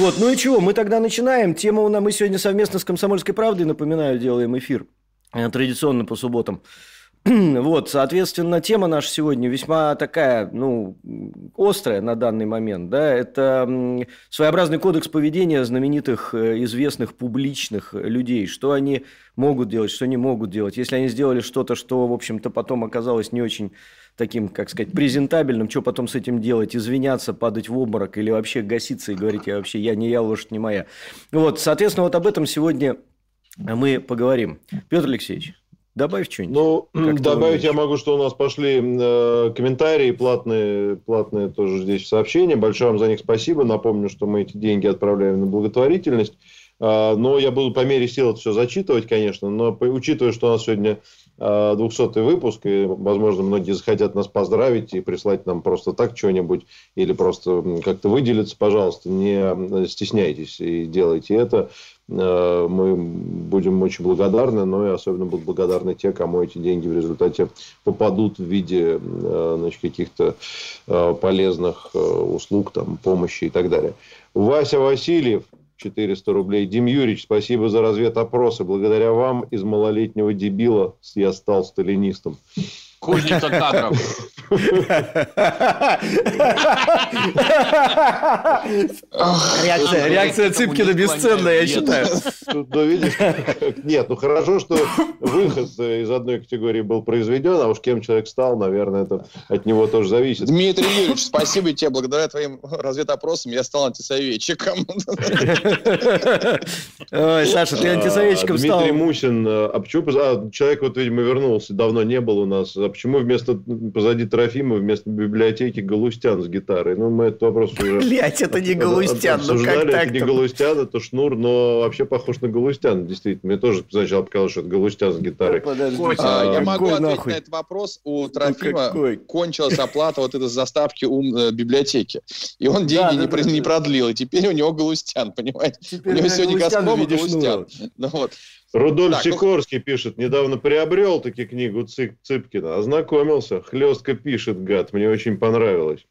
Вот, ну и чего, мы тогда начинаем. Тема у нас, мы сегодня совместно с «Комсомольской правдой», напоминаю, делаем эфир э, традиционно по субботам. Вот, соответственно, тема наша сегодня весьма такая, ну, острая на данный момент, да, это своеобразный кодекс поведения знаменитых, э, известных, публичных людей, что они могут делать, что не могут делать. Если они сделали что-то, что, в общем-то, потом оказалось не очень таким, как сказать, презентабельным, что потом с этим делать, извиняться, падать в обморок или вообще гаситься и говорить, я вообще, я не я, лошадь не моя. Вот, соответственно, вот об этом сегодня мы поговорим. Петр Алексеевич, Добавь что-нибудь. Ну, добавить я могу, что у нас пошли э, комментарии платные, платные тоже здесь сообщения. Большое вам за них спасибо. Напомню, что мы эти деньги отправляем на благотворительность. Э, но я буду по мере сил это все зачитывать, конечно. Но учитывая, что у нас сегодня 200 э, выпуск, и, возможно, многие захотят нас поздравить и прислать нам просто так что-нибудь, или просто как-то выделиться, пожалуйста, не стесняйтесь и делайте это. Э, мы будем очень благодарны, но и особенно будут благодарны те, кому эти деньги в результате попадут в виде э, значит, каких-то полезных услуг, там, помощи и так далее. Вася Васильев – 400 рублей. Дим Юрьевич, спасибо за разведопросы. Благодаря вам из малолетнего дебила я стал сталинистом. Кузница кадров. Реакция, реакция Цыпкина бесценная, я считаю. Ну, видишь, нет, ну хорошо, что выход из одной категории был произведен, а уж кем человек стал, наверное, это от него тоже зависит. Дмитрий Юрьевич, спасибо тебе. Благодаря твоим разведопросам я стал антисоветчиком. Ой, Саша, ты антисоветчиком стал. Дмитрий Мусин, а почему? А, человек вот, видимо, вернулся, давно не был у нас. А почему вместо позади Трофима вместо библиотеки Галустян с гитарой? Ну, мы этот вопрос уже... Блять, это не Галустян, ну как так Это не Галустян, это Шнур, но вообще похож на Галустян, действительно. Мне тоже сначала показалось, что это Галустян с гитарой. А, я могу ответить на этот вопрос. У ну, Трофима кончилась оплата вот этой заставки у э, библиотеки. И он деньги не продлил. И теперь у него Галустян, понимаете? У него сегодня Газпром Галустян. Рудольф так, ну, Сикорский ну... пишет, недавно приобрел таки книгу Цып, Цыпкина, ознакомился, хлестко пишет, гад, мне очень понравилось.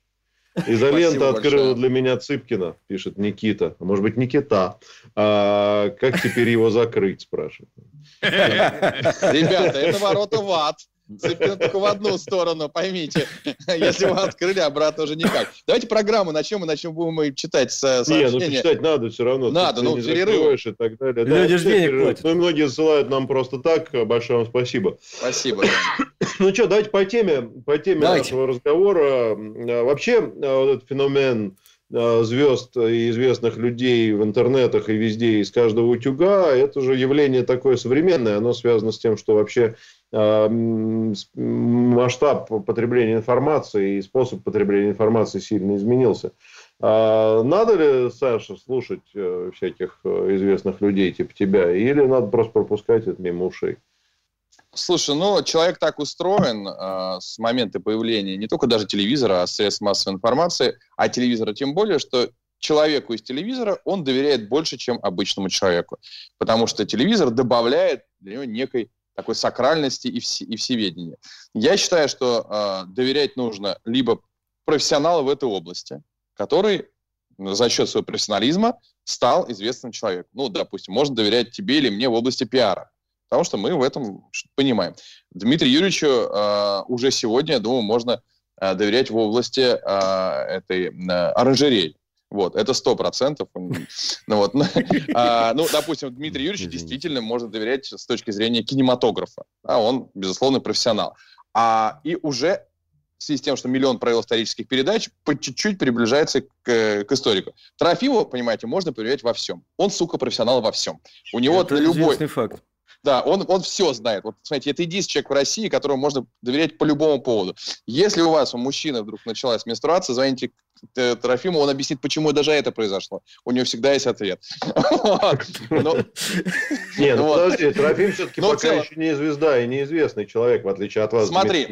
Изолента открыла для меня Цыпкина, пишет Никита. А может быть, Никита. А как теперь его закрыть, спрашивает. Ребята, это ворота в ад. Только в одну сторону, поймите. Если вы открыли, обратно уже никак. Давайте программу начнем, и начнем будем читать сообщения. Не, ну читать надо все равно. Надо, ну перерыв. и так далее. Люди же денег платят. Ну, многие ссылают нам просто так. Большое вам спасибо. Спасибо. Ну что, давайте по теме, по теме нашего разговора. Вообще, вот этот феномен звезд и известных людей в интернетах и везде из каждого утюга, это же явление такое современное, оно связано с тем, что вообще масштаб потребления информации и способ потребления информации сильно изменился. А надо ли, Саша, слушать э, всяких э, известных людей типа тебя, или надо просто пропускать это мимо ушей? Слушай, ну, человек так устроен э, с момента появления не только даже телевизора, а средств массовой информации, а телевизора тем более, что человеку из телевизора он доверяет больше, чем обычному человеку. Потому что телевизор добавляет для него некой такой сакральности и, все, и всеведения. Я считаю, что э, доверять нужно либо профессионалу в этой области, который за счет своего профессионализма стал известным человеком. Ну, допустим, можно доверять тебе или мне в области пиара, потому что мы в этом понимаем. Дмитрию Юрьевичу э, уже сегодня, я думаю, можно э, доверять в области э, этой э, оранжереи. Вот, это сто процентов. Ну, вот. а, ну, допустим, Дмитрий Юрьевич действительно можно доверять с точки зрения кинематографа. А он, безусловно, профессионал. А, и уже в связи с тем, что миллион провел исторических передач, по чуть-чуть приближается к, к историку. Трофимова, понимаете, можно проверять во всем. Он, сука, профессионал во всем. У него Это любой... факт. Да, он, он все знает. Вот, смотрите, это единственный человек в России, которому можно доверять по любому поводу. Если у вас, у мужчины вдруг началась менструация, звоните Трофиму, он объяснит, почему даже это произошло. У него всегда есть ответ. Не, ну подожди, Трофим все-таки пока еще не звезда и неизвестный человек, в отличие от вас, Смотри.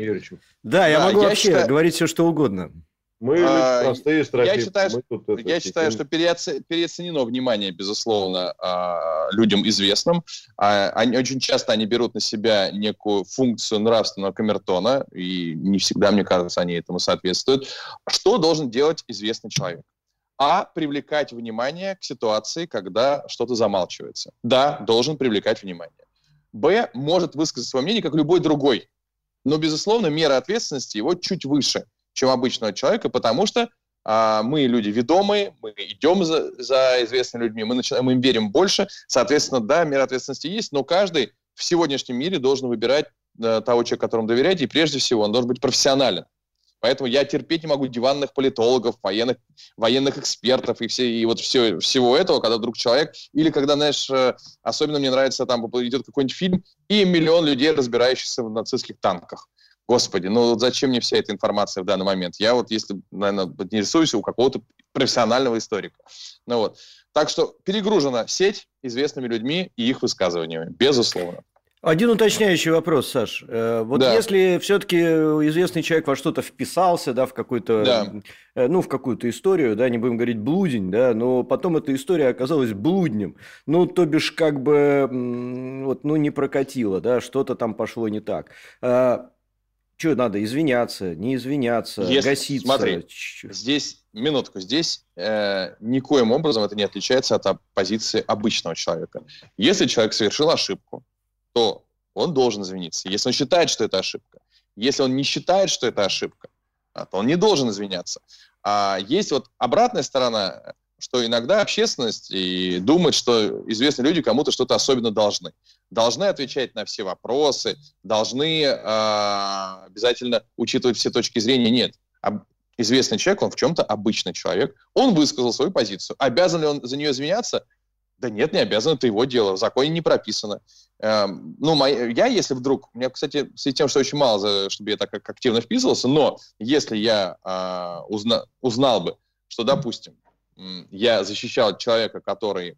Да, я могу вообще говорить все, что угодно. Мы а, простые Я считаю, что, тут, я считаю, что переоценено внимание, безусловно, а, людям известным. А, они, очень часто они берут на себя некую функцию нравственного камертона, и не всегда, мне кажется, они этому соответствуют. Что должен делать известный человек? А. Привлекать внимание к ситуации, когда что-то замалчивается. Да, должен привлекать внимание. Б. Может высказать свое мнение, как любой другой. Но, безусловно, мера ответственности его чуть выше – чем обычного человека, потому что а, мы люди ведомые, мы идем за, за известными людьми, мы, начинаем, мы им верим больше, соответственно, да, мера ответственности есть, но каждый в сегодняшнем мире должен выбирать а, того человека, которому доверять, и прежде всего он должен быть профессионален. Поэтому я терпеть не могу диванных политологов, военных, военных экспертов и, все, и вот все, всего этого, когда вдруг человек, или когда, знаешь, э, особенно мне нравится, там идет какой-нибудь фильм, и миллион людей, разбирающихся в нацистских танках. Господи, ну зачем мне вся эта информация в данный момент? Я вот, если, наверное, интересуюсь у какого-то профессионального историка. Ну вот. Так что перегружена сеть известными людьми и их высказываниями, безусловно. Один уточняющий вопрос, Саш. Э, вот да. если все-таки известный человек во что-то вписался, да, в какую-то, да. Э, ну, в какую-то историю, да, не будем говорить блудень, да, но потом эта история оказалась блуднем, ну, то бишь, как бы, вот, ну, не прокатило, да, что-то там пошло не так. Что надо, извиняться, не извиняться, Если, гаситься? Смотри, здесь, минутку, здесь э, никоим образом это не отличается от позиции обычного человека. Если человек совершил ошибку, то он должен извиниться. Если он считает, что это ошибка. Если он не считает, что это ошибка, а, то он не должен извиняться. А есть вот обратная сторона что иногда общественность и думает, что известные люди кому-то что-то особенно должны. Должны отвечать на все вопросы, должны э, обязательно учитывать все точки зрения. Нет. Известный человек, он в чем-то обычный человек. Он высказал свою позицию. Обязан ли он за нее извиняться? Да нет, не обязан, это его дело, в законе не прописано. Эм, ну, моя, я, если вдруг, у меня, кстати, с тем, что очень мало, за, чтобы я так активно вписывался, но если я э, узна, узнал бы, что, допустим, я защищал человека, который,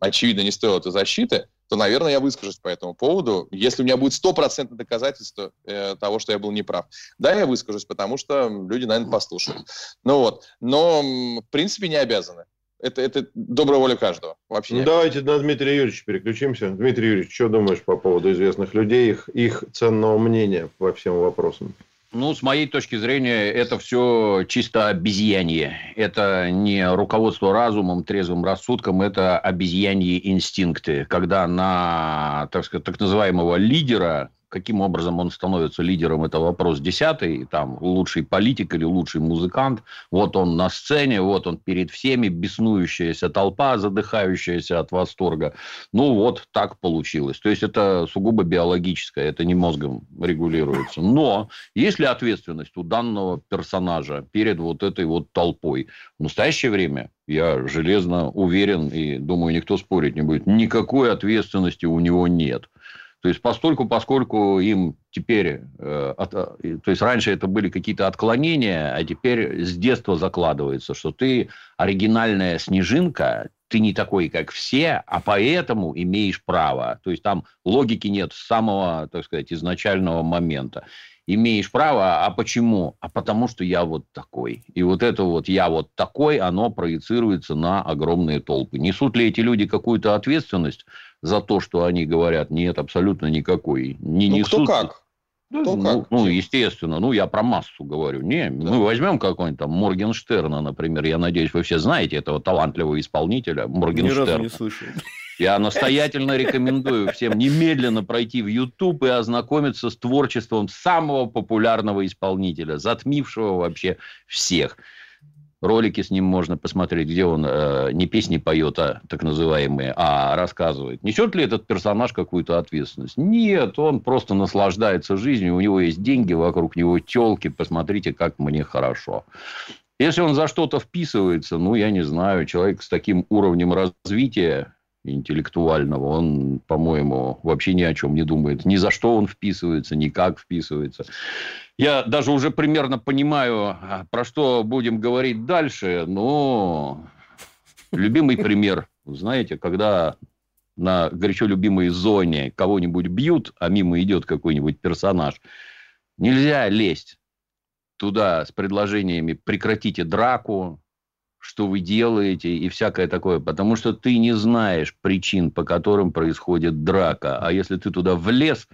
очевидно, не стоил этой защиты, то, наверное, я выскажусь по этому поводу, если у меня будет стопроцентное доказательство э, того, что я был неправ. Да, я выскажусь, потому что люди, наверное, послушают. Ну вот. Но, в принципе, не обязаны. Это, это добрая воля каждого. Вообще ну, давайте на Дмитрия Юрьевича переключимся. Дмитрий Юрьевич, что думаешь по поводу известных людей, их, их ценного мнения по всем вопросам? Ну, с моей точки зрения, это все чисто обезьянье. Это не руководство разумом, трезвым рассудком, это обезьяньи инстинкты. Когда на, так сказать, так называемого лидера каким образом он становится лидером, это вопрос десятый, там, лучший политик или лучший музыкант, вот он на сцене, вот он перед всеми, беснующаяся толпа, задыхающаяся от восторга. Ну, вот так получилось. То есть, это сугубо биологическое, это не мозгом регулируется. Но есть ли ответственность у данного персонажа перед вот этой вот толпой? В настоящее время я железно уверен и думаю, никто спорить не будет. Никакой ответственности у него нет. То есть, постольку, поскольку им теперь, э, от, э, то есть, раньше это были какие-то отклонения, а теперь с детства закладывается, что ты оригинальная снежинка, ты не такой, как все, а поэтому имеешь право. То есть, там логики нет с самого, так сказать, изначального момента. Имеешь право, а почему? А потому что я вот такой. И вот это вот я вот такой, оно проецируется на огромные толпы. Несут ли эти люди какую-то ответственность? За то, что они говорят, нет, абсолютно никакой. Не ну, несут... кто как? Кто ну, как? ну, естественно. Ну, я про массу говорю. Не, да. мы возьмем какой-нибудь там Моргенштерна, например. Я надеюсь, вы все знаете этого талантливого исполнителя Моргенштерна. Ни разу не слышал. Я настоятельно рекомендую всем немедленно пройти в YouTube и ознакомиться с творчеством самого популярного исполнителя, затмившего вообще всех. Ролики с ним можно посмотреть, где он э, не песни поет, а так называемые, а рассказывает. Несет ли этот персонаж какую-то ответственность? Нет, он просто наслаждается жизнью, у него есть деньги, вокруг него телки, посмотрите, как мне хорошо. Если он за что-то вписывается, ну, я не знаю, человек с таким уровнем развития, интеллектуального, он, по-моему, вообще ни о чем не думает. Ни за что он вписывается, ни как вписывается. Я даже уже примерно понимаю, а, про что будем говорить дальше, но любимый пример, знаете, когда на горячо любимой зоне кого-нибудь бьют, а мимо идет какой-нибудь персонаж, нельзя лезть туда с предложениями «прекратите драку», что вы делаете и всякое такое, потому что ты не знаешь причин, по которым происходит драка. А если ты туда влез,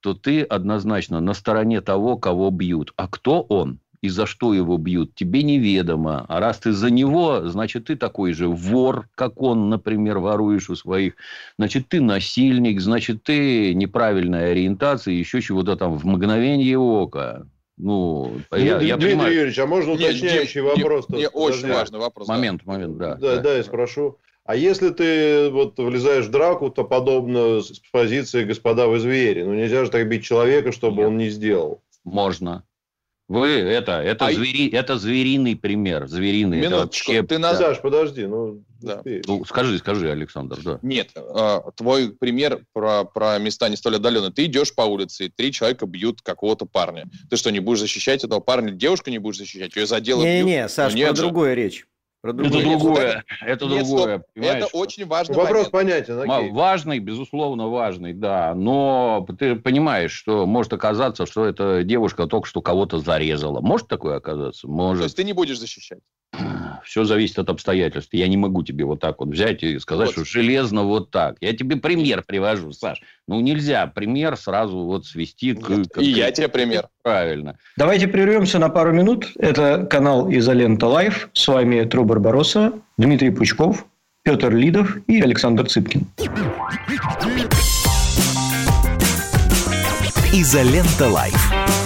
то ты однозначно на стороне того, кого бьют. А кто он и за что его бьют, тебе неведомо. А раз ты за него, значит, ты такой же вор, как он, например, воруешь у своих. Значит, ты насильник, значит, ты неправильная ориентация, еще чего-то там в мгновение ока. Ну, я, Дмитрий я понимаю... Юрьевич, а можно уточняющий нет, вопрос? Нет, очень важный вопрос. Момент, да. момент, да. Да, да, да, я спрошу. А если ты вот влезаешь в драку, то подобно с позиции господа вы звери. Ну, нельзя же так бить человека, чтобы нет. он не сделал. Можно. Вы это, это, а... звери, это звериный пример. Звериный. Минуточку, вообще... ты нас... Саш, подожди, ну, да. ну скажи, скажи, Александр, да. Нет, э, твой пример про, про места не столь отдаленные. Ты идешь по улице, и три человека бьют какого-то парня. Ты что, не будешь защищать этого парня? Девушку не будешь защищать? Ее за дело Не-не, Саш, ну, про другое речь. Про другое. Это другое. Это Нет, другое. Это очень важный Вопрос момент. понятен. Окей. Важный, безусловно, важный, да. Но ты понимаешь, что может оказаться, что эта девушка только что кого-то зарезала. Может такое оказаться? Может. То есть ты не будешь защищать? Все зависит от обстоятельств. Я не могу тебе вот так вот взять и сказать, вот. что железно вот так. Я тебе пример привожу, Саш. Ну, нельзя пример сразу вот свести к... к и я тебе пример. Правильно. Давайте прервемся на пару минут. Это канал Изолента Live. С вами Тру Барбаросса, Дмитрий Пучков, Петр Лидов и Александр Цыпкин. Изолента Live.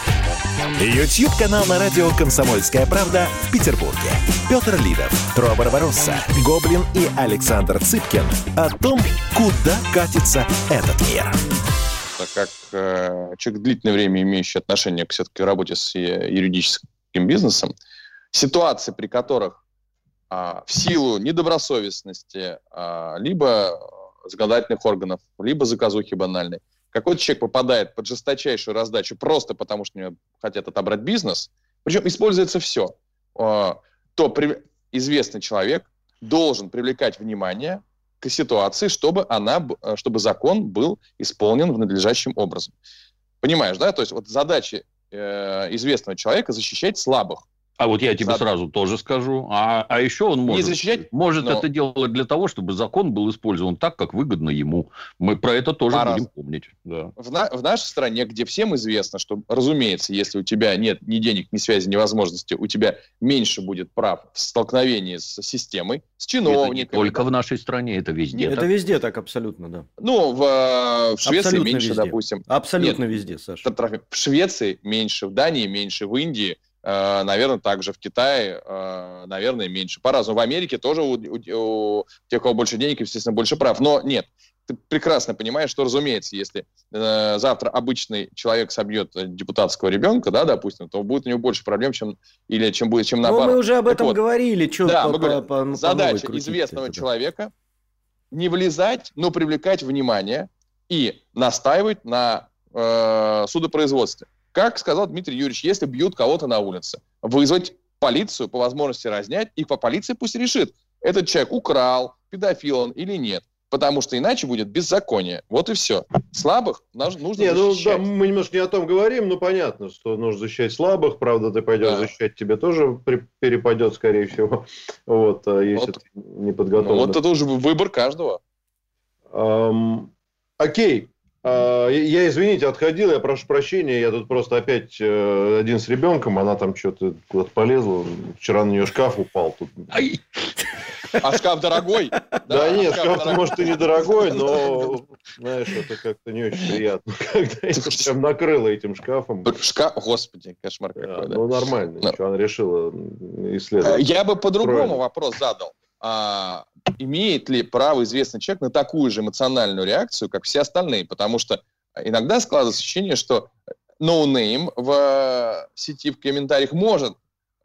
YouTube-канал на радио «Комсомольская правда» в Петербурге. Петр Лидов, Тру Барбаросса, Гоблин и Александр Цыпкин о том, куда катится этот мир. Как э, человек длительное время имеющий отношение к все-таки работе с э, юридическим бизнесом, ситуации, при которых э, в силу недобросовестности э, либо законодательных органов, либо заказухи банальной, какой-то человек попадает под жесточайшую раздачу просто потому, что не хотят отобрать бизнес, причем используется все, а, то при... известный человек должен привлекать внимание к ситуации, чтобы, она, чтобы закон был исполнен в надлежащем образом. Понимаешь, да? То есть вот задача э, известного человека защищать слабых. А вот я тебе Зад... сразу тоже скажу. А, а еще он может, защищать, может но... это делать для того, чтобы закон был использован так, как выгодно ему. Мы про это тоже Пора. будем помнить. Да. В, на... в нашей стране, где всем известно, что, разумеется, если у тебя нет ни денег, ни связи, ни возможности, у тебя меньше будет прав в столкновении с системой, с чиновниками. Это не только в нашей стране, это везде. Нет, так. это везде так абсолютно, да. Ну, в, э, в Швеции абсолютно меньше, везде. допустим. Абсолютно нет, везде, Саша. В Швеции меньше, в Дании меньше, в Индии – наверное, также в Китае, э, наверное, меньше. По-разному. В Америке тоже у, у, у тех, у кого больше денег, естественно, больше прав. Но нет, ты прекрасно понимаешь, что, разумеется, если э, завтра обычный человек собьет депутатского ребенка, да, допустим, то будет у него больше проблем, чем или чем будет, чем наоборот. Ну, мы уже об этом вот. говорили. Что да, по, мы говорим, по, по, задача известного это, человека не влезать, но привлекать внимание и настаивать на э, судопроизводстве. Как сказал Дмитрий Юрьевич, если бьют кого-то на улице, вызвать полицию, по возможности разнять, и по полиции пусть решит, этот человек украл, педофил он или нет. потому что иначе будет беззаконие. Вот и все. Слабых нужно Не, ну да, защищать. мы немножко не о том говорим, но понятно, что нужно защищать слабых, правда, ты пойдешь Да. защищать, тебе тоже при- перепадет, скорее всего, вот, а если Вот. ты не Ну, подготовлен. вот это уже выбор каждого. Ам, окей. А, я, извините, отходил, я прошу прощения, я тут просто опять э, один с ребенком, она там что-то куда-то полезла, вчера на нее шкаф упал. Тут. Ай, А шкаф дорогой? Да, нет, шкаф шкаф, дорогой. может, и недорогой, но, знаешь, это как-то не очень приятно, когда ее прям накрыло этим шкафом. Шкаф, господи, кошмар Да, какой, да. ну, нормально, Ну. ничего, она решила исследовать. Я бы по-другому вопрос задал. А, имеет ли право известный человек на такую же эмоциональную реакцию, как все остальные? Потому что иногда складывается ощущение, что ноунейм в э, сети в комментариях может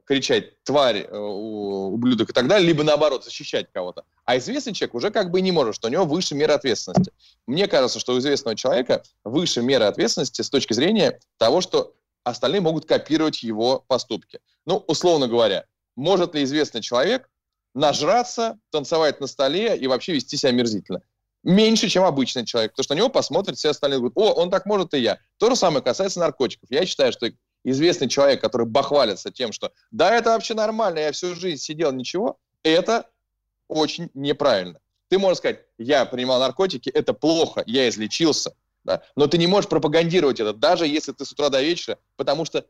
кричать «тварь», э, «ублюдок» и так далее, либо наоборот защищать кого-то. А известный человек уже как бы не может, что у него выше мера ответственности. Мне кажется, что у известного человека выше мера ответственности с точки зрения того, что остальные могут копировать его поступки. Ну, условно говоря, может ли известный человек нажраться, танцевать на столе и вообще вести себя омерзительно? Меньше, чем обычный человек, потому что на него посмотрят все остальные, говорят, о, он так может и я. То же самое касается наркотиков. Я считаю, что известный человек, который бахвалится тем, что да, это вообще нормально, я всю жизнь сидел, ничего, это очень неправильно. Ты можешь сказать, я принимал наркотики, это плохо, я излечился, да? но ты не можешь пропагандировать это, даже если ты с утра до вечера, потому что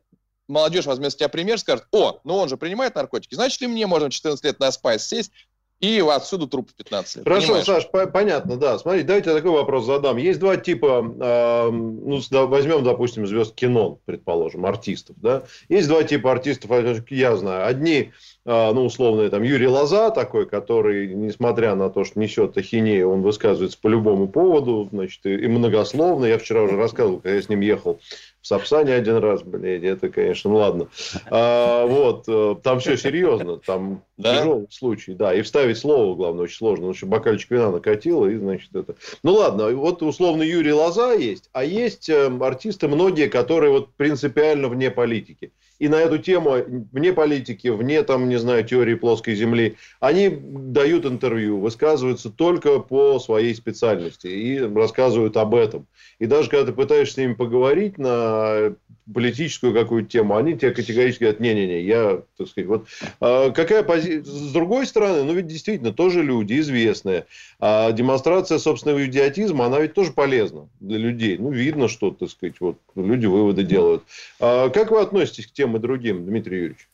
молодежь возьмет с тебя пример, скажет, о, ну он же принимает наркотики, значит, и мне можно в 14 лет на спайс сесть, и отсюда труп в 15 лет. Хорошо, Понимаешь? Саш, по- понятно, да. Смотри, давайте я такой вопрос задам. Есть два типа, эм, ну, возьмем, допустим, звезд кино, предположим, артистов, да. Есть два типа артистов, э, я знаю. Одни, э, ну, условные, там, Юрий Лоза такой, который, несмотря на то, что несет ахинею, он высказывается по любому поводу, значит, и, многословно. Я вчера уже рассказывал, когда я с ним ехал в Сапсане один раз, блядь, это, конечно, ну ладно. А, вот, э, там все серьезно, там Да? тяжелый случай, да, и вставить слово, главное, очень сложно, потому что бокальчик вина накатило, и, значит, это... Ну, ладно, вот, условно, Юрий Лоза есть, а есть э, артисты многие, которые вот принципиально вне политики. И на эту тему, вне политики, вне, там, не знаю, теории плоской земли, они дают интервью, высказываются только по своей специальности и рассказывают об этом. И даже когда ты пытаешься с ними поговорить на политическую какую-то тему, они тебе категорически говорят, не-не-не, я, так сказать, вот а, какая позиция? С другой стороны, ну ведь действительно тоже люди известные. А демонстрация собственного идиотизма, она ведь тоже полезна для людей. Ну, видно, что, так сказать, вот люди выводы делают. А как вы относитесь к тем и другим, Дмитрий Юрьевич?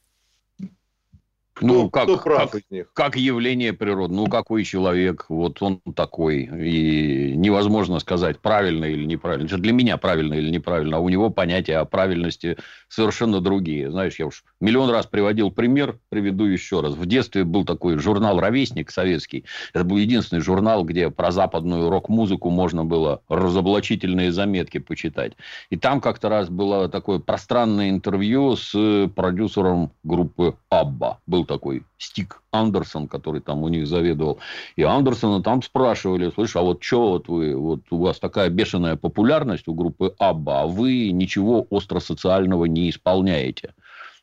Ну, кто, как, кто прав как, из них? как явление природы. Ну, какой человек, вот он такой. И невозможно сказать, правильно или неправильно. Это для меня правильно или неправильно, а у него понятия о правильности совершенно другие. Знаешь, я уж миллион раз приводил пример, приведу еще раз. В детстве был такой журнал «Ровесник» советский. Это был единственный журнал, где про западную рок-музыку можно было разоблачительные заметки почитать. И там как-то раз было такое пространное интервью с продюсером группы «Абба». Был такой Стик Андерсон, который там у них заведовал. И Андерсона там спрашивали, слышь, а вот что вот вы, вот у вас такая бешеная популярность у группы Абба, а вы ничего остросоциального не исполняете.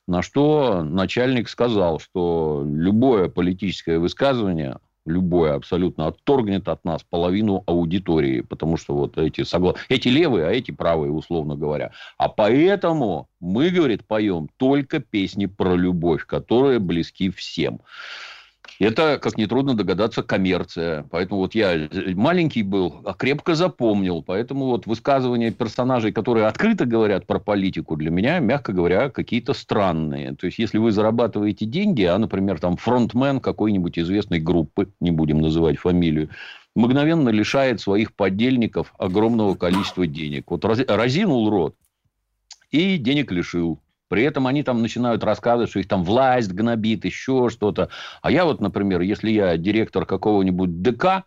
На что начальник сказал, что любое политическое высказывание, любое абсолютно отторгнет от нас половину аудитории, потому что вот эти, согла... эти левые, а эти правые, условно говоря. А поэтому мы, говорит, поем только песни про любовь, которые близки всем. Это, как нетрудно догадаться, коммерция. Поэтому вот я маленький был, а крепко запомнил. Поэтому вот высказывания персонажей, которые открыто говорят про политику, для меня, мягко говоря, какие-то странные. То есть, если вы зарабатываете деньги, а, например, там фронтмен какой-нибудь известной группы, не будем называть фамилию, мгновенно лишает своих подельников огромного количества денег. Вот раз- разинул рот и денег лишил. При этом они там начинают рассказывать, что их там власть гнобит, еще что-то. А я вот, например, если я директор какого-нибудь ДК,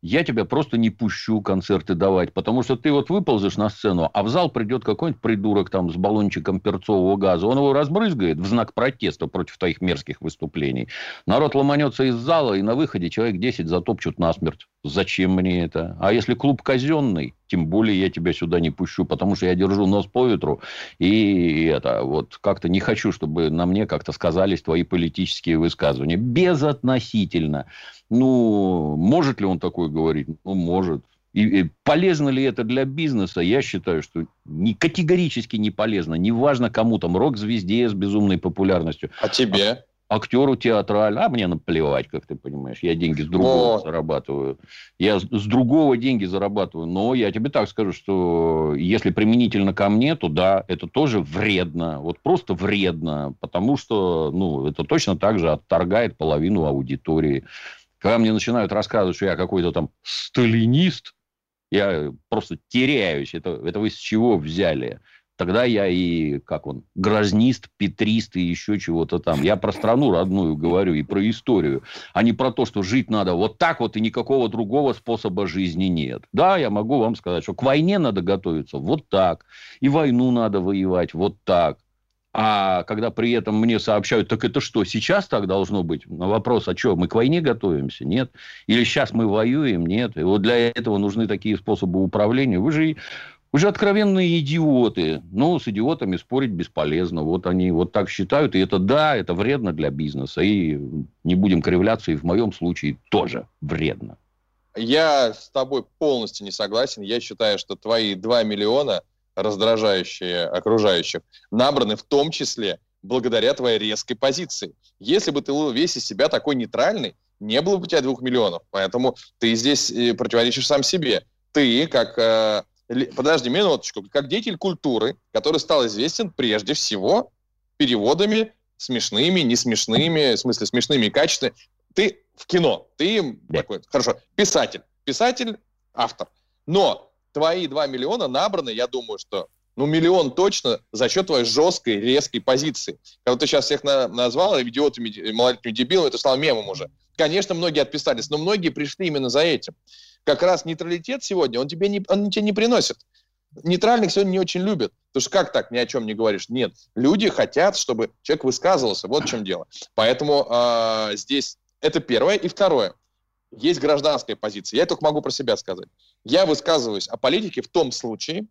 я тебя просто не пущу концерты давать, потому что ты вот выползешь на сцену, а в зал придет какой-нибудь придурок там с баллончиком перцового газа, он его разбрызгает в знак протеста против твоих мерзких выступлений. Народ ломанется из зала, и на выходе человек 10 затопчут насмерть. Зачем мне это? А если клуб казенный, тем более я тебя сюда не пущу, потому что я держу нос по ветру, и это вот как-то не хочу, чтобы на мне как-то сказались твои политические высказывания. Безотносительно. Ну, может ли он такое говорить? Ну, может. И, и полезно ли это для бизнеса? Я считаю, что не, категорически не полезно. Неважно кому там, рок-звезде с безумной популярностью. А тебе? Актеру театральному, а мне наплевать, как ты понимаешь, я деньги с другого О. зарабатываю, я с- с другого деньги зарабатываю, но я тебе так скажу, что если применительно ко мне, то да, это тоже вредно, вот просто вредно, потому что, ну, это точно так же отторгает половину аудитории. Когда мне начинают рассказывать, что я какой-то там сталинист, я просто теряюсь, это, это вы с чего взяли? Тогда я и, как он, грознист, петрист и еще чего-то там. Я про страну родную говорю и про историю, а не про то, что жить надо вот так вот и никакого другого способа жизни нет. Да, я могу вам сказать, что к войне надо готовиться вот так, и войну надо воевать вот так. А когда при этом мне сообщают, так это что, сейчас так должно быть? На вопрос, а что, мы к войне готовимся? Нет. Или сейчас мы воюем? Нет. И вот для этого нужны такие способы управления. Вы же вы же откровенные идиоты. Ну, с идиотами спорить бесполезно. Вот они вот так считают. И это да, это вредно для бизнеса. И не будем кривляться, и в моем случае тоже вредно. Я с тобой полностью не согласен. Я считаю, что твои 2 миллиона, раздражающие окружающих, набраны в том числе благодаря твоей резкой позиции. Если бы ты был весь из себя такой нейтральный, не было бы у тебя двух миллионов. Поэтому ты здесь э, противоречишь сам себе. Ты, как... подожди минуточку. Как деятель культуры, который стал известен прежде всего переводами смешными, не смешными, в смысле смешными и качественными. Ты в кино, ты Да. такой, хорошо, писатель. Писатель, автор. Но твои 2 миллиона набраны, я думаю, что ну, миллион точно за счет твоей жесткой, резкой позиции. Когда ты сейчас всех на- назвал идиотами, малолетними дебилами, это стало мемом уже. Конечно, многие отписались, но многие пришли именно за этим. Как раз нейтралитет сегодня, он тебе не, он тебе не приносит. Нейтральных сегодня не очень любят. Потому что как так, ни о чем не говоришь? Нет. Люди хотят, чтобы человек высказывался. Вот в чем дело. Поэтому а, здесь это первое. И второе. Есть гражданская позиция. Я только могу про себя сказать. Я высказываюсь о политике в том случае,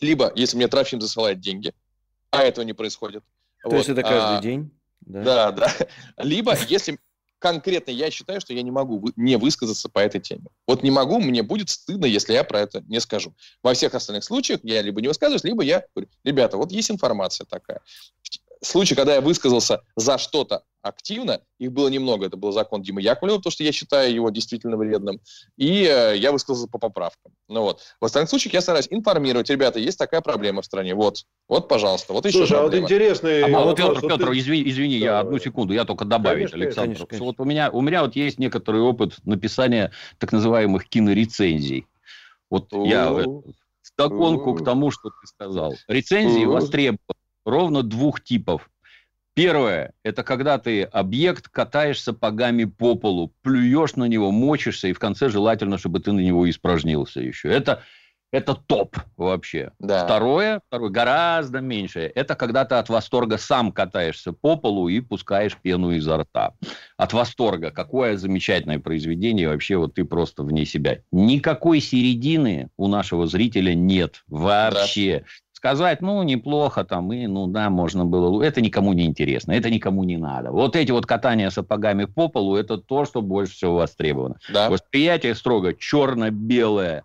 либо если мне Трофим засылает деньги, а этого не происходит. То Вот, есть это каждый а, день? Да. да, да. Либо, если конкретно я считаю, что я не могу не высказаться по этой теме. Вот не могу, мне будет стыдно, если я про это не скажу. Во всех остальных случаях я либо не высказываюсь, либо я говорю, ребята, вот есть информация такая. В случае, когда я высказался за что-то активно, их было немного, это был закон Димы Яковлева, потому что я считаю его действительно вредным, и э, я высказался по поправкам. Ну вот. В остальных случаях я стараюсь информировать, ребята, есть такая проблема в стране, вот, вот, пожалуйста, вот еще Слушай, а вот проблема. интересный А вот, вопрос. Петр, Вот Петр, ты- извини, извини, я одну секунду, я только добавить, Конечно, Александр. конечно, конечно. Вот у меня, у меня вот есть некоторый опыт написания так называемых кинорецензий. Вот я О. э, вдогонку к тому, что ты сказал. Рецензии востребованы ровно двух типов. Первое – это когда ты объект катаешь сапогами по полу, плюешь на него, мочишься, и в конце желательно, чтобы ты на него испражнился еще. Это, это топ вообще. Да. Второе, второе, гораздо меньшее, это когда ты от восторга сам катаешься по полу и пускаешь пену изо рта. От восторга. Какое замечательное произведение, вообще вот ты просто вне себя. Никакой середины у нашего зрителя нет вообще. Сказать, ну, неплохо там, и, ну, да, можно было. Это никому не интересно, это никому не надо. Вот эти вот катания сапогами по полу, это то, что больше всего востребовано. Да. Восприятие строго черно-белое.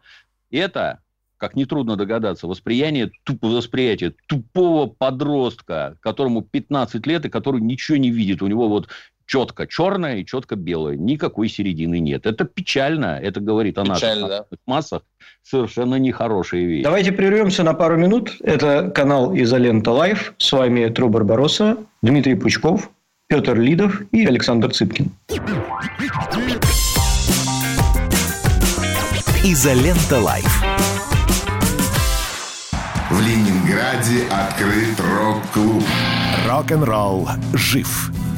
Это, как нетрудно догадаться, восприятие, туп, восприятие тупого подростка, которому 15 лет и который ничего не видит. У него вот четко черное и четко белое. Никакой середины нет. Это печально. Это говорит о наших Печально, да. массах. Совершенно нехорошие вещи. Давайте прервемся на пару минут. Это канал Изолента Live. С вами Тру Барбаросса, Дмитрий Пучков, Петр Лидов и Александр Цыпкин. Изолента Live. В Ленинграде открыт рок-клуб. Рок-н-ролл жив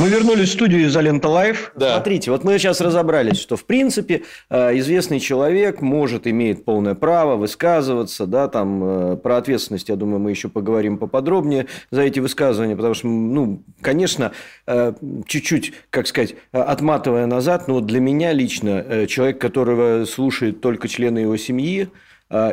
Мы вернулись в студию «Изолента Live». Да. Смотрите, вот мы сейчас разобрались, что, в принципе, э, известный человек может, имеет полное право высказываться, да, там, э, про ответственность, я думаю, мы еще поговорим поподробнее за эти высказывания, потому что, ну, конечно, э, чуть-чуть, как сказать, отматывая назад, но вот для меня лично, человек, которого слушает только члены его семьи,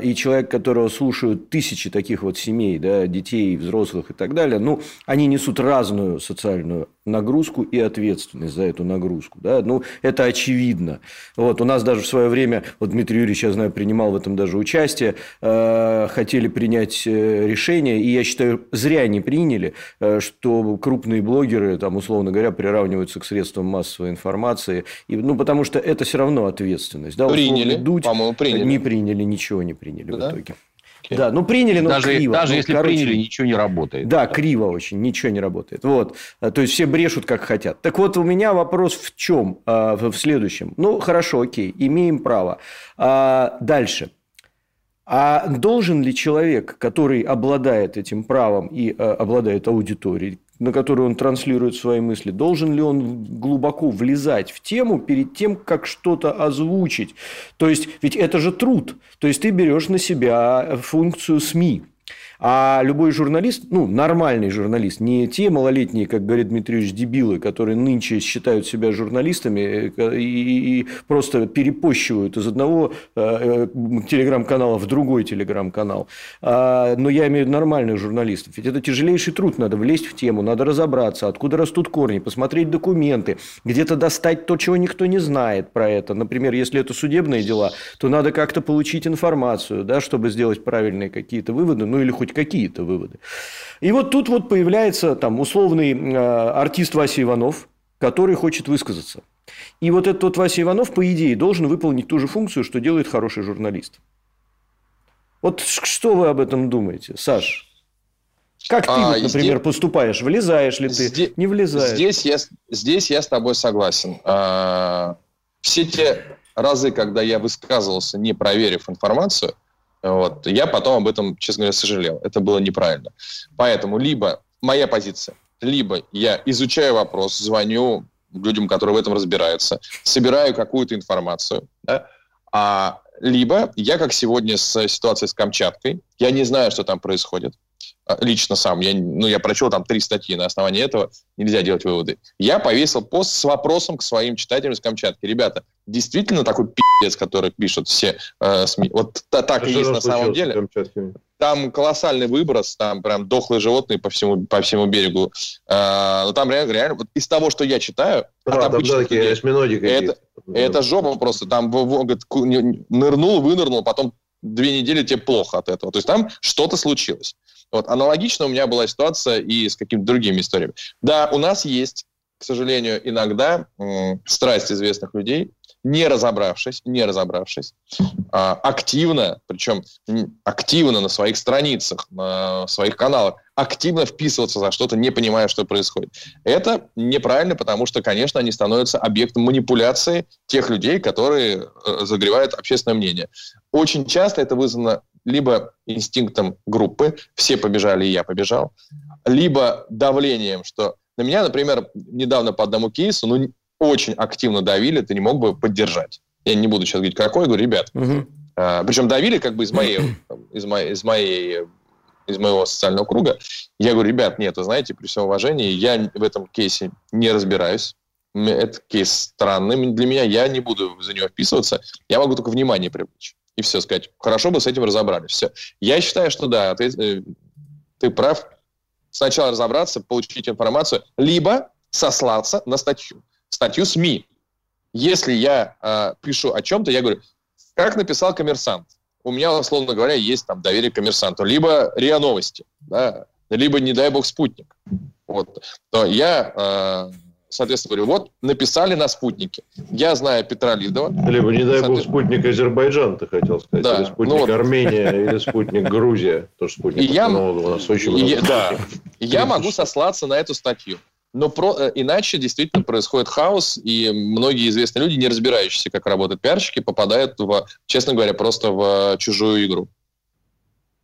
и человек, которого слушают тысячи таких вот семей, да, детей, взрослых и так далее, ну, они несут разную социальную нагрузку и ответственность за эту нагрузку. Да? Ну, это очевидно. Вот, у нас даже в свое время, вот Дмитрий Юрьевич, я знаю, принимал в этом даже участие, э, хотели принять э, решение, и я считаю, зря не приняли, э, что крупные блогеры, там, условно говоря, приравниваются к средствам массовой информации, и, ну, потому что это все равно ответственность. Да? Приняли, Дудь по-моему, приняли. Не приняли, ничего не приняли Да? в итоге. Да, ну приняли, но даже криво. даже Ну, если короче, приняли, ничего не работает. Да, криво очень, ничего не работает. Вот. А, То есть все брешут как хотят. Так вот, у меня вопрос в чем? А, В следующем. Ну, хорошо, окей, имеем право. А, Дальше. А должен ли человек, который обладает этим правом и обладает аудиторией, на которую он транслирует свои мысли, должен ли он глубоко влезать в тему перед тем, как что-то озвучить? То есть, ведь это же труд. То есть, ты берешь на себя функцию СМИ. А любой журналист, ну, нормальный журналист, не те малолетние, как говорит Дмитрий Ильич, дебилы, которые нынче считают себя журналистами э, и, и просто перепощивают из одного э, э, телеграм-канала в другой телеграм-канал. А, но я имею в виду нормальных журналистов. Ведь это тяжелейший труд. Надо влезть в тему, надо разобраться, откуда растут корни, посмотреть документы, где-то достать то, чего никто не знает про это. Например, если это судебные дела, то надо как-то получить информацию, да, чтобы сделать правильные какие-то выводы, ну или хоть какие-то выводы. И вот тут вот появляется там условный э, артист Вася Иванов, который хочет высказаться. И вот этот вот Вася Иванов, по идее, должен выполнить ту же функцию, что делает хороший журналист. Вот что вы об этом думаете, Саш? Как ты, А, вот, например, здесь- поступаешь? Влезаешь ли ты? Зде- Не влезаешь? Здесь я, здесь я с тобой согласен. А, Все те разы, когда я высказывался, не проверив информацию, вот, я потом об этом, честно говоря, сожалел. Это было неправильно. Поэтому либо моя позиция, либо я изучаю вопрос, звоню людям, которые в этом разбираются, собираю какую-то информацию, да, а либо я, как сегодня с ситуацией с Камчаткой, я не знаю, что там происходит, лично сам. Я, ну, я прочел там три статьи, на основании этого нельзя делать выводы. Я повесил пост с вопросом к своим читателям из Камчатки. Ребята, действительно такой пиздец, который пишут все э, СМИ, вот та- так и есть на самом деле? Там колоссальный выброс, там прям дохлые животные по всему, по всему берегу. Э, но там реально, реально вот из того, что я читаю, А, от там обычных людей, это, это жопа просто. Там говорит, нырнул, вынырнул, потом две недели тебе плохо от этого. То есть там что-то случилось. Вот. Аналогично у меня была ситуация и с какими-то другими историями. Да, у нас есть, к сожалению, иногда м, страсть известных людей, не разобравшись, не разобравшись, а, активно, причем активно на своих страницах, на своих каналах, активно вписываться за что-то, не понимая, что происходит. Это неправильно, потому что, конечно, они становятся объектом манипуляции тех людей, которые э, загревают общественное мнение. Очень часто это вызвано либо инстинктом группы, все побежали, и я побежал, либо давлением, что на меня, например, недавно по одному кейсу, ну, очень активно давили, ты не мог бы поддержать. Я не буду сейчас говорить, какой, говорю, ребят, Мгм. а, причем давили как бы из моей, из моей, из моей из моего социального круга. Я говорю, ребят, нет, вы знаете, при всем уважении, я в этом кейсе не разбираюсь. Этот кейс странный для меня, я не буду за него вписываться. Я могу только внимание привлечь. И все сказать, хорошо бы с этим разобрались. Все. Я считаю, что да, ты, э, ты прав. Сначала разобраться, получить информацию, либо сослаться на статью. Статью СМИ. Если я э, пишу о чем-то, я говорю, как написал коммерсант. У меня, условно говоря, есть там доверие коммерсанту. Либо РИА Новости, да, либо, не дай бог, спутник. Вот. То я, э, соответственно, говорю, вот написали на спутнике. Я знаю Петра Лидова. Либо, не дай бог, спутник Азербайджан, ты хотел сказать. Да, Или спутник ну вот. Армения, или спутник Грузия. Тоже спутник. И я- у нас очень И много. я- да. Я могу сослаться на эту статью. Но про, э, иначе действительно происходит хаос, и многие известные люди, не разбирающиеся, как работают пиарщики, попадают, в, честно говоря, просто в чужую игру.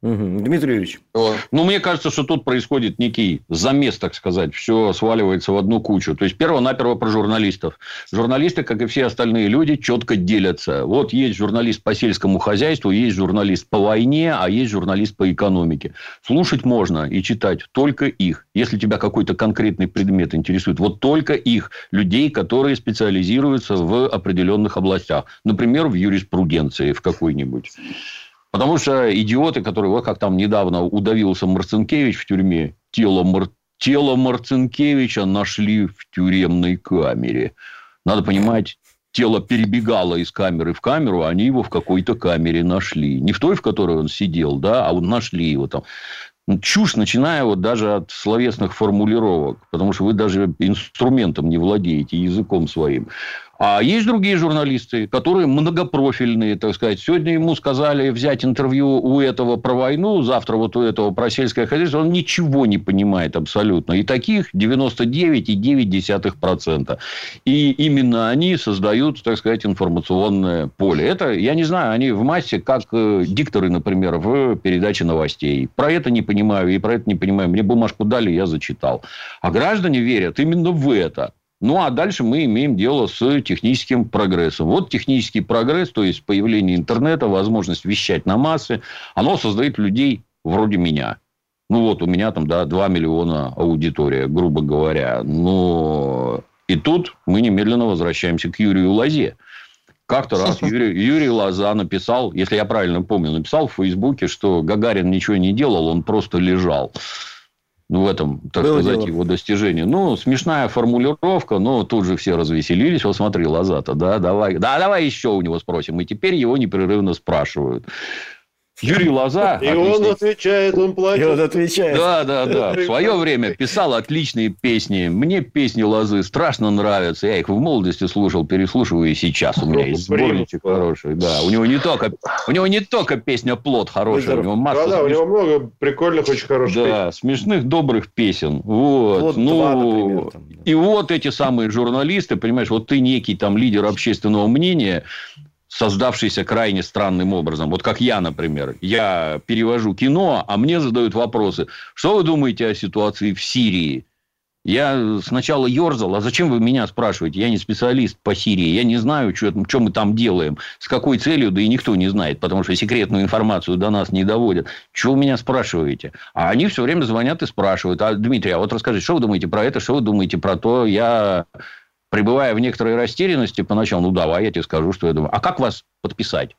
Мгм. Дмитрий Юрьевич. Ну, мне кажется, что тут происходит некий замес, так сказать. Все сваливается в одну кучу. То есть, перво-наперво про журналистов. Журналисты, как и все остальные люди, четко делятся. Вот есть журналист по сельскому хозяйству, есть журналист по войне, а есть журналист по экономике. Слушать можно и читать только их. Если тебя какой-то конкретный предмет интересует, вот только их. Людей, которые специализируются в определенных областях. Например, в юриспруденции в какой-нибудь. Потому что идиоты, которые, вот как там недавно удавился Марцинкевич в тюрьме, тело, Мар... тело Марцинкевича нашли в тюремной камере. Надо понимать, тело перебегало из камеры в камеру, а они его в какой-то камере нашли. Не в той, в которой он сидел, да, а вот нашли его там. Ну, Чушь, начиная вот даже от словесных формулировок, потому что вы даже инструментом не владеете, языком своим. А есть другие журналисты, которые многопрофильные, так сказать. Сегодня ему сказали взять интервью у этого про войну, завтра вот у этого про сельское хозяйство. Он ничего не понимает абсолютно. И таких 99,9%. И именно они создают, так сказать, информационное поле. Это, я не знаю, они в массе, как э, дикторы, например, в передаче новостей. Про это не понимаю и про это не понимаю. Мне бумажку дали, я зачитал. А граждане верят именно в это. Ну, а дальше мы имеем дело с техническим прогрессом. Вот технический прогресс, то есть появление интернета, возможность вещать на массы, оно создает людей вроде меня. Ну, вот у меня там, да, 2 миллиона аудитория, грубо говоря. Но и тут мы немедленно возвращаемся к Юрию Лозе. Как-то раз Юрий, Юрий Лоза написал, если я правильно помню, написал в Фейсбуке, что Гагарин ничего не делал, он просто лежал. Ну, в этом, так Было сказать, дело. его достижение. Ну, смешная формулировка, но тут же все развеселились. Вот смотри, Лозата, да, давай, да, давай еще у него спросим. И теперь его непрерывно спрашивают. Юрий Лоза... И он отличный- отвечает, он И плачет. он отвечает. да, да, да. В свое время писал отличные песни. Мне песни Лозы страшно нравятся. Я их в молодости слушал, переслушиваю и сейчас. У меня есть сборничек хороший. Да, у него не только, у него не только песня «Плод» хорошая, у него масса Да, да, у него много прикольных, очень хороших песен. да, смешных, добрых песен. Вот. Вот ну, два, например. там, да. и вот эти самые журналисты, понимаешь, вот ты некий там лидер общественного мнения, создавшийся крайне странным образом. Вот как я, например. Я перевожу кино, а мне задают вопросы. Что вы думаете о ситуации в Сирии? Я сначала ерзал, а зачем вы меня спрашиваете? Я не специалист по Сирии, я не знаю, что, что мы там делаем, с какой целью, да и никто не знает, потому что секретную информацию до нас не доводят. Чего вы меня спрашиваете? А они все время звонят и спрашивают, а, Дмитрий, а вот расскажите, что вы думаете про это, что вы думаете про то? Я, пребывая в некоторой растерянности поначалу, ну, давай, я тебе скажу, что я думаю. А как вас подписать?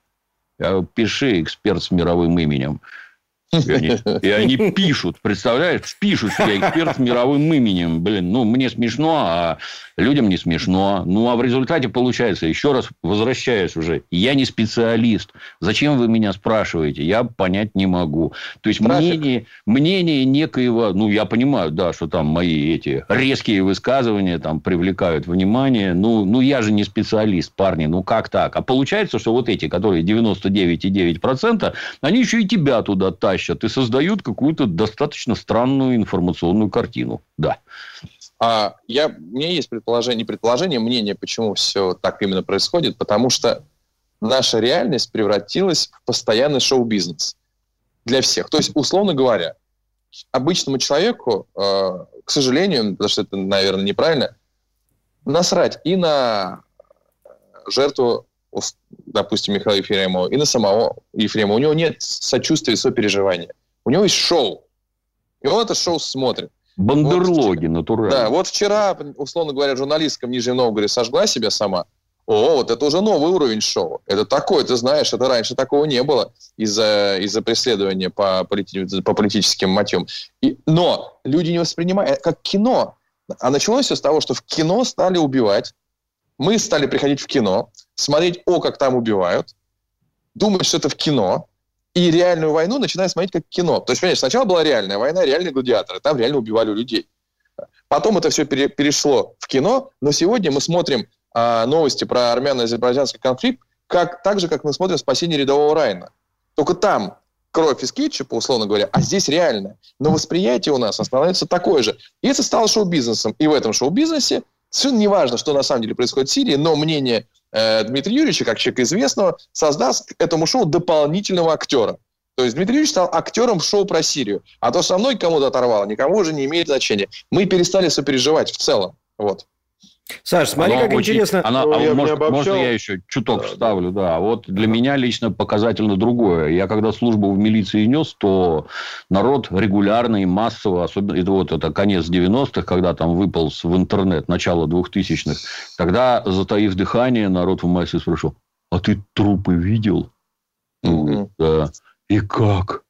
Говорю, пиши эксперт с мировым именем. И они, и они пишут, представляешь, пишут, что я эксперт с мировым именем. Блин, ну, мне смешно, а людям не смешно. Ну, а в результате получается, еще раз возвращаюсь уже, я не специалист. Зачем вы меня спрашиваете? Я понять не могу. То есть, Трафик. мнение, мнение некоего, ну, я понимаю, да, что там мои эти резкие высказывания там привлекают внимание. Ну, ну, я же не специалист, парни, ну, как так? А получается, что вот эти, которые 99,9%, они еще и тебя туда тащат и создают какую-то достаточно странную информационную картину. Да. А я, у меня есть предположение, предположение, мнение, почему все так именно происходит, потому что наша реальность превратилась в постоянный шоу-бизнес для всех. То есть, условно говоря, обычному человеку, э, к сожалению, потому что это, наверное, неправильно, насрать и на жертву, допустим, Михаила Ефремова, и на самого Ефремова. У него нет сочувствия и сопереживания. У него есть шоу. И он это шоу смотрит. Бандерлоги натурально. Да, вот вчера, условно говоря, журналистка в Нижнем Новгороде сожгла себя сама. О, вот это уже новый уровень шоу. Это такое, ты знаешь, это раньше такого не было из-за из преследования по, полити- по политическим мотивам. И, но люди не воспринимают как кино. А началось все с того, что в кино стали убивать. Мы стали приходить в кино, смотреть, о, как там убивают, думать, что это в кино, и реальную войну начинают смотреть как кино. То есть, понимаешь, сначала была реальная война, реальные гладиаторы, там реально убивали людей. Потом это все пере- перешло в кино, но сегодня мы смотрим а, новости про армяно-азербайджанский конфликт как, так же, как мы смотрим «Спасение рядового Райна». Только там кровь из кетчупа, условно говоря, а здесь реально. Но восприятие у нас становится такое же. И это стало шоу-бизнесом. И в этом шоу-бизнесе совершенно не важно, что на самом деле происходит в Сирии, но мнение э, Дмитрия Юрьевича, как человека известного, создаст этому шоу дополнительного актера. То есть Дмитрий Юрьевич стал актером в шоу про Сирию. А то со мной кому-то оторвало, никому уже не имеет значения. Мы перестали сопереживать в целом. Вот. Саш, смотри, Оно как очень- интересно. она- Ну, а я может, можно я еще чуток вставлю? Да. Вот для меня лично показательно другое. Я когда службу в милиции нес, то народ регулярно и массово, особенно это вот это конец 90-х, когда там выполз в интернет, начало 2000-х, тогда, затаив дыхание, народ в массе спрашивал, а ты трупы видел? Говорит, Да. И как?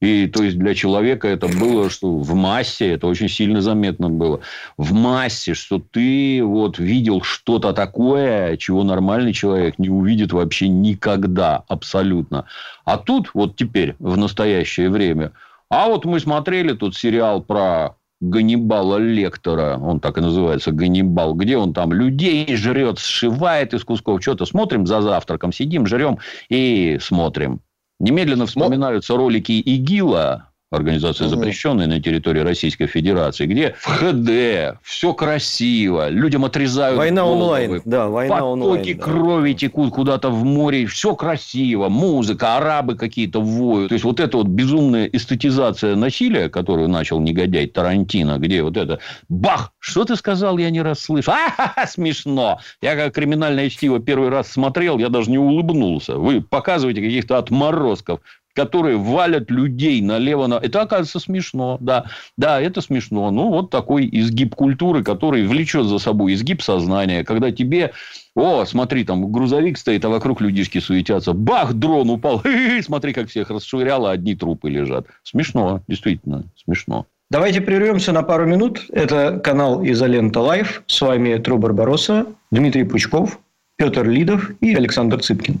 И то есть для человека это было, что в массе, это очень сильно заметно было, в массе, что ты вот видел что-то такое, чего нормальный человек не увидит вообще никогда, абсолютно. А тут вот теперь, в настоящее время, а вот мы смотрели тут сериал про Ганнибала Лектора, он так и называется, Ганнибал, где он там людей жрет, сшивает из кусков, что-то смотрим за завтраком, сидим, жрем и смотрим. Немедленно вспоминаются ролики ИГИЛа, организация Мгм. запрещенная на территории Российской Федерации, где в ХД, все красиво, людям отрезают Война головы, онлайн. Да, война потоки онлайн. да. крови текут куда-то в море, все красиво, музыка, арабы какие-то воют. То есть, вот эта вот безумная эстетизация насилия, которую начал негодяй Тарантино, где вот это бах, что ты сказал, я не расслышал. А, смешно. Я как криминальное чтиво первый раз смотрел, я даже не улыбнулся. Вы показываете каких-то отморозков, которые валят людей налево. На... Это, оказывается, смешно. Да, да, это смешно. Ну, вот такой изгиб культуры, который влечет за собой изгиб сознания. Когда тебе... О, смотри, там грузовик стоит, а вокруг людишки суетятся. Бах, дрон упал. Смотри, как всех расшвыряло, одни трупы лежат. Смешно, действительно, смешно. Давайте прервемся на пару минут. Это канал Изолента Live. С вами Тру Барбаросса, Дмитрий Пучков, Петр Лидов и Александр Цыпкин.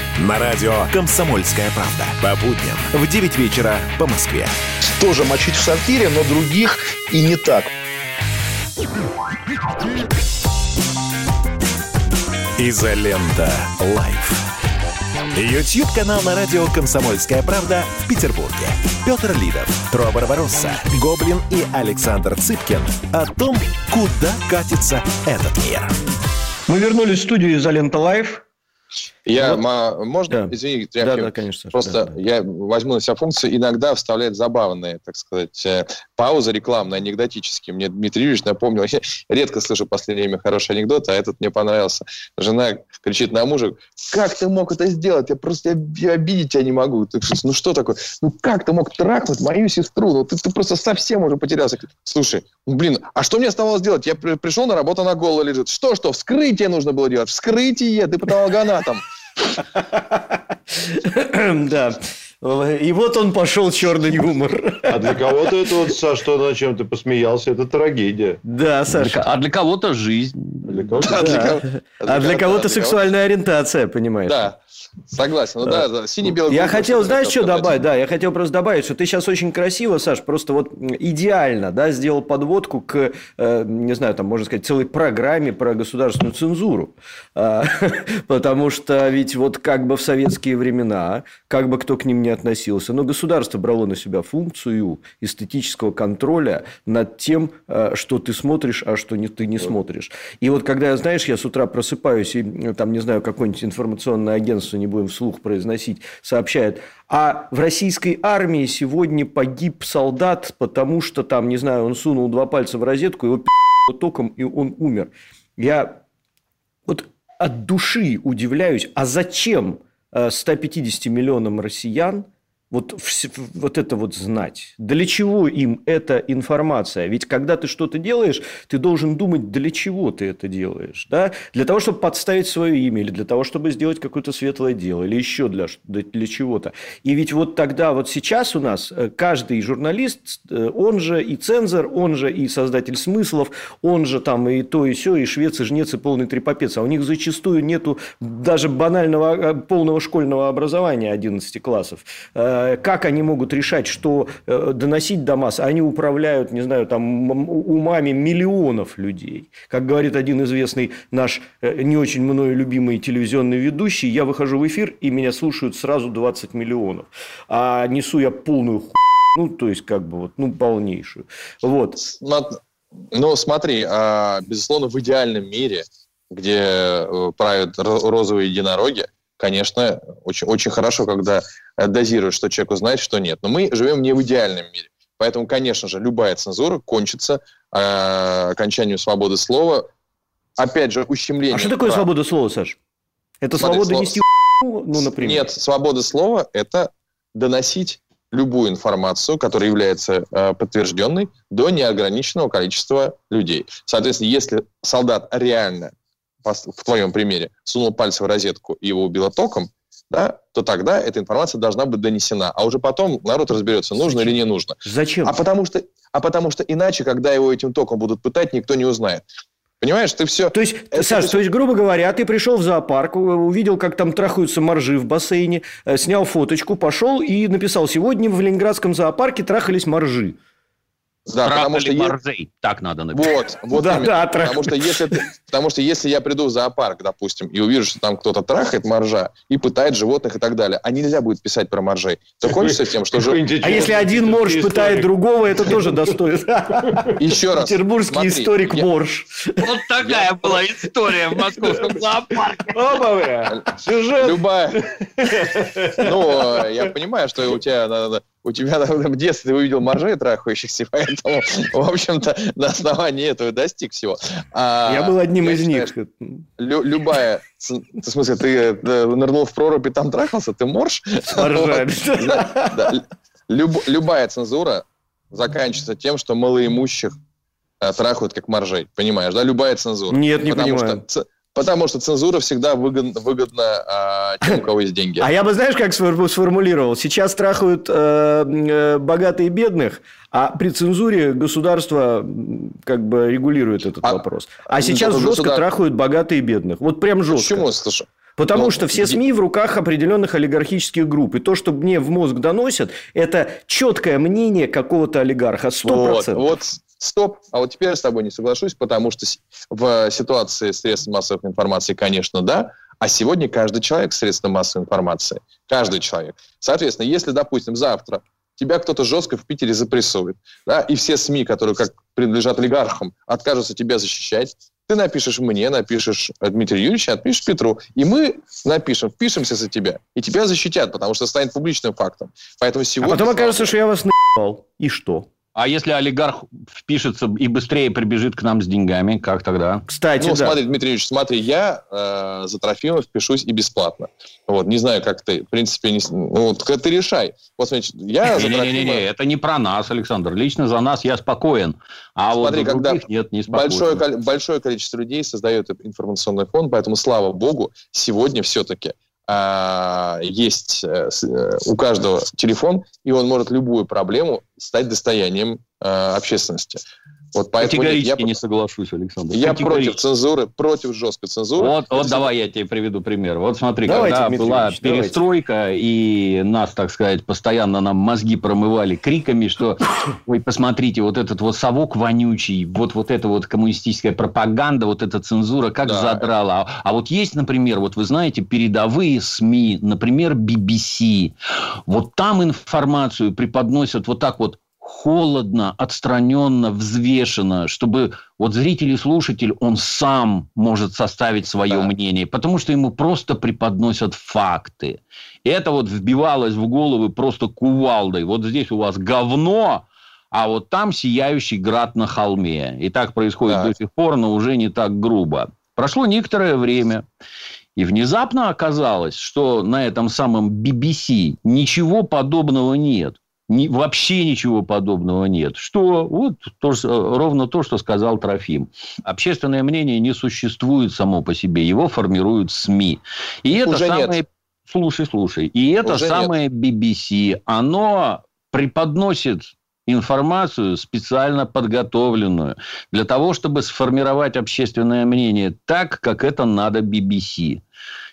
На радио «Комсомольская правда». По будням в 9 вечера по Москве. Тоже мочить в сортире, но других и не так. Изолента Live. YouTube-канал на радио «Комсомольская правда» в Петербурге. Петр Лидов, Тру Барбаросса, Гоблин и Александр Цыпкин о том, куда катится этот мир. Мы вернулись в студию Изолента Live. Я, Вот. ма- можно, Да. извини, Да, Тряпкин, да, конечно. Просто да, да. я возьму на себя функцию иногда вставлять забавные, так сказать, э, паузы рекламные, анекдотические. Мне Дмитрий Юрьевич напомнил. Я редко слышу в последнее время хороший анекдот, а этот мне понравился. Жена кричит на мужа, как ты мог это сделать? Я просто я обидеть тебя не могу. Ты ну что такое? Ну как ты мог трахнуть мою сестру? Ну ты, ты просто совсем уже потерялся. Слушай, ну, блин, а что мне оставалось делать? Я при- пришел на работу, она голая лежит. Что, что? Вскрытие нужно было делать. Вскрытие, ты патологоанатом. Да. И вот он пошел черный юмор. А для кого-то это вот, Саш, что над чем ты посмеялся, это трагедия. Да, Саша. а для кого-то жизнь. Кого-то- А для Да. кого- А для кого-то сексуальная ориентация, понимаешь? Да. Согласен. Ну да, да, синий-белый. Я хотел, знаешь, что добавить? Да, я хотел просто добавить, что ты сейчас очень красиво, Саш, просто вот идеально, да, сделал подводку к, э, не знаю, там, можно сказать, целой программе про государственную цензуру. А, Потому что ведь вот как бы в советские времена, как бы кто к ним не относился, но государство брало на себя функцию эстетического контроля над тем, э, что ты смотришь, а что не, ты не смотришь. И вот когда, я, знаешь, я с утра просыпаюсь, и э, там, не знаю, какое-нибудь информационное агентство, не будем вслух произносить, сообщает, а в российской армии сегодня погиб солдат, потому что там, не знаю, он сунул два пальца в розетку, его пи***ло током, и он умер. Я вот от души удивляюсь, а зачем э, 150 миллионам россиян вот, вот это вот знать? Для чего им эта информация? Ведь когда ты что-то делаешь, ты должен думать, для чего ты это делаешь. Да? Для того, чтобы подставить свое имя, или для того, чтобы сделать какое-то светлое дело, или еще для, для чего-то. И ведь вот тогда, вот сейчас у нас э, каждый журналист, э, он же и цензор, он же и создатель смыслов, он же там и то, и все, и швец, и жнец, и полный трепопец. А у них зачастую нету даже банального э, полного школьного образования 11 классов. Э, Как они могут решать, что э, доносить до масс? Они управляют, не знаю, там умами миллионов людей. Как говорит один известный наш э, не очень мною любимый телевизионный ведущий, я выхожу в эфир, и меня слушают сразу 20 миллионов. А несу я полную ху... Ну, то есть, как бы вот, ну, полнейшую. Вот. Ну, смотри, а, безусловно, в идеальном мире, где правят ро- розовые единороги, конечно, очень, очень хорошо, когда э, дозируют, что человеку знать, что нет. Но мы живем не в идеальном мире. Поэтому, конечно же, любая цензура кончится э, окончанием свободы слова. Опять же, ущемлением. А что такое прав. свобода слова, Саш? Это Смотри, свобода сло- нести ну, например? Нет, свобода слова – это доносить любую информацию, которая является э, подтвержденной, до неограниченного количества людей. Соответственно, если солдат реально, в твоем примере, сунул пальцы в розетку и его убило током, да, то тогда эта информация должна быть донесена. А уже потом народ разберется, нужно или не нужно. Зачем? А потому что, а потому что иначе, когда его этим током будут пытать, никто не узнает. Понимаешь, ты все... То есть, Саш, то есть, грубо говоря, ты пришел в зоопарк, у- увидел, как там трахаются моржи в бассейне, э, снял фоточку, пошел и написал, сегодня в Ленинградском зоопарке трахались моржи. Да, потому Трахали что е- моржей. Так надо написать. Вот, вот Да, да, потому, что если ты- потому что если я приду в зоопарк, допустим, и увижу, что там кто-то трахает моржа и пытает животных и так далее, а нельзя будет писать про моржей, то кончится тем, что... же- А если один морж пытает другого, это тоже достойно. Еще раз. Петербургский историк морж. Вот такая была история в московском зоопарке. Любая. Ну, я понимаю, что у тебя надо- у тебя наверное, в детстве ты увидел моржей трахающихся, поэтому, в общем-то, на основании этого достиг всего. А Я был одним я из считаю, них. Лю- любая, в смысле, ты э, нырнул в прорубь и там трахался, ты морж? С моржами. Вот. Да, да. Люб- любая цензура заканчивается тем, что малоимущих э, трахают как моржей. Понимаешь, да? Любая цензура. Нет, не Потому понимаю. Что, потому что цензура всегда выгодна, выгодна а, тем, у кого есть деньги. А я бы, знаешь, как сфор- сформулировал? Сейчас трахают э, э, богатые и бедных, а при цензуре государство как бы регулирует этот вопрос. А сейчас жестко государ- трахают богатые и бедных. Вот прям жестко. Почему, слушай? Потому Ну, что все СМИ в руках определенных олигархических групп. И то, что мне в мозг доносят, это четкое мнение какого-то олигарха. Сто Вот, процентов. вот, стоп. А вот теперь я с тобой не соглашусь, потому что в ситуации средств массовой информации, конечно, да, а сегодня каждый человек средство массовой информации. Каждый человек. Соответственно, если, допустим, завтра тебя кто-то жестко в Питере запрессует, да, и все СМИ, которые как принадлежат олигархам, откажутся тебя защищать, ты напишешь мне, напишешь э, Дмитрию Юрьевичу, отпишешь Петру, и мы напишем, впишемся за тебя, и тебя защитят, потому что станет публичным фактом. Поэтому А сегодня... потом слава окажется, что я вас наебал. И что? А если олигарх впишется и быстрее прибежит к нам с деньгами, как тогда? Кстати, ну, да. смотри, Дмитрий Ильич, смотри, я э, за Трофимова впишусь и бесплатно. Вот, не знаю, как ты, в принципе, не, ну, вот, ты решай. Вот, смотри, я за Не-не-не, Трофимова... это не про нас, Александр. Лично за нас я спокоен. А Смотри, вот за когда нет, не спокоен. большое, большое количество людей создает информационный фон, поэтому, слава богу, сегодня все-таки есть э, с- э, у каждого телефон, и он может любую проблему стать достоянием э, общественности. Вот поэтому Категорически я- не соглашусь, Александр. Я против цензуры, против жесткой цензуры. Вот, вот давай я тебе приведу пример. Вот смотри, Давайте, когда Дмитрий была Ильич, давайте. перестройка, и нас, так сказать, постоянно нам мозги промывали криками, что, ой, посмотрите, вот этот вот совок вонючий, вот, вот эта вот коммунистическая пропаганда, вот эта цензура, как Да. задрала. А, а вот есть, например, вот вы знаете, передовые СМИ, например, BBC, вот там информацию преподносят вот так вот холодно, отстраненно, взвешенно, чтобы вот зритель и слушатель, он сам может составить свое Да. мнение, потому что ему просто преподносят факты. И это вот вбивалось в головы просто кувалдой. Вот здесь у вас говно, а вот там сияющий град на холме. И так происходит Так. до сих пор, но уже не так грубо. Прошло некоторое время, и внезапно оказалось, что на этом самом BBC ничего подобного нет. Ни- вообще ничего подобного нет. Что? Вот то же- ровно то, что сказал Трофим. Общественное мнение не существует само по себе. Его формируют СМИ. И это Уже нет. самое... Слушай, слушай. И это Уже самое BBC. Оно преподносит информацию специально подготовленную для того, чтобы сформировать общественное мнение так, как это надо BBC.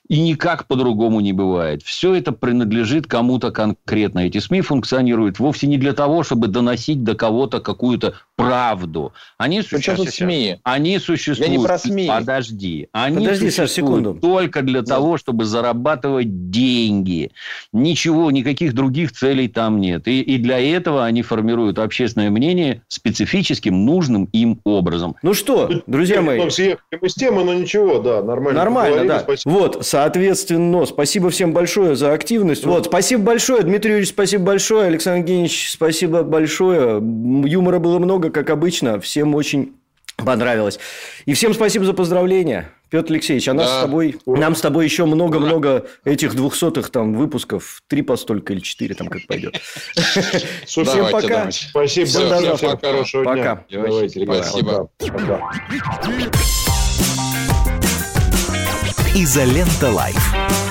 И никак по-другому не бывает. Все это принадлежит кому-то конкретно. Эти СМИ функционируют вовсе не для того, чтобы доносить до кого-то какую-то правду. Они тут существуют- СМИ? Они существуют. Я не про СМИ. Подожди. Они Подожди, Саш, существуют секунду. только для того, чтобы зарабатывать деньги. Ничего, никаких других целей там нет. И, и для этого они формируют общественное мнение специфическим, нужным им образом. Ну что, друзья мои, Немного съехали мы с темы, но ничего, да, нормально. Нормально, да. спасибо. Вот, соответственно, спасибо всем большое за активность. Вот, спасибо большое, Дмитрий Юрьевич, спасибо большое, Александр Евгеньевич, спасибо большое. Юмора было много, как обычно, всем очень понравилось. И всем спасибо за поздравления. Петр Алексеевич, а нас Да. с тобой, нам с тобой еще много-много этих двухсотых там выпусков, три по столько или четыре там как пойдет. Всем пока. Спасибо, Всем хорошего дня. Пока. Спасибо. Изолента Лайф.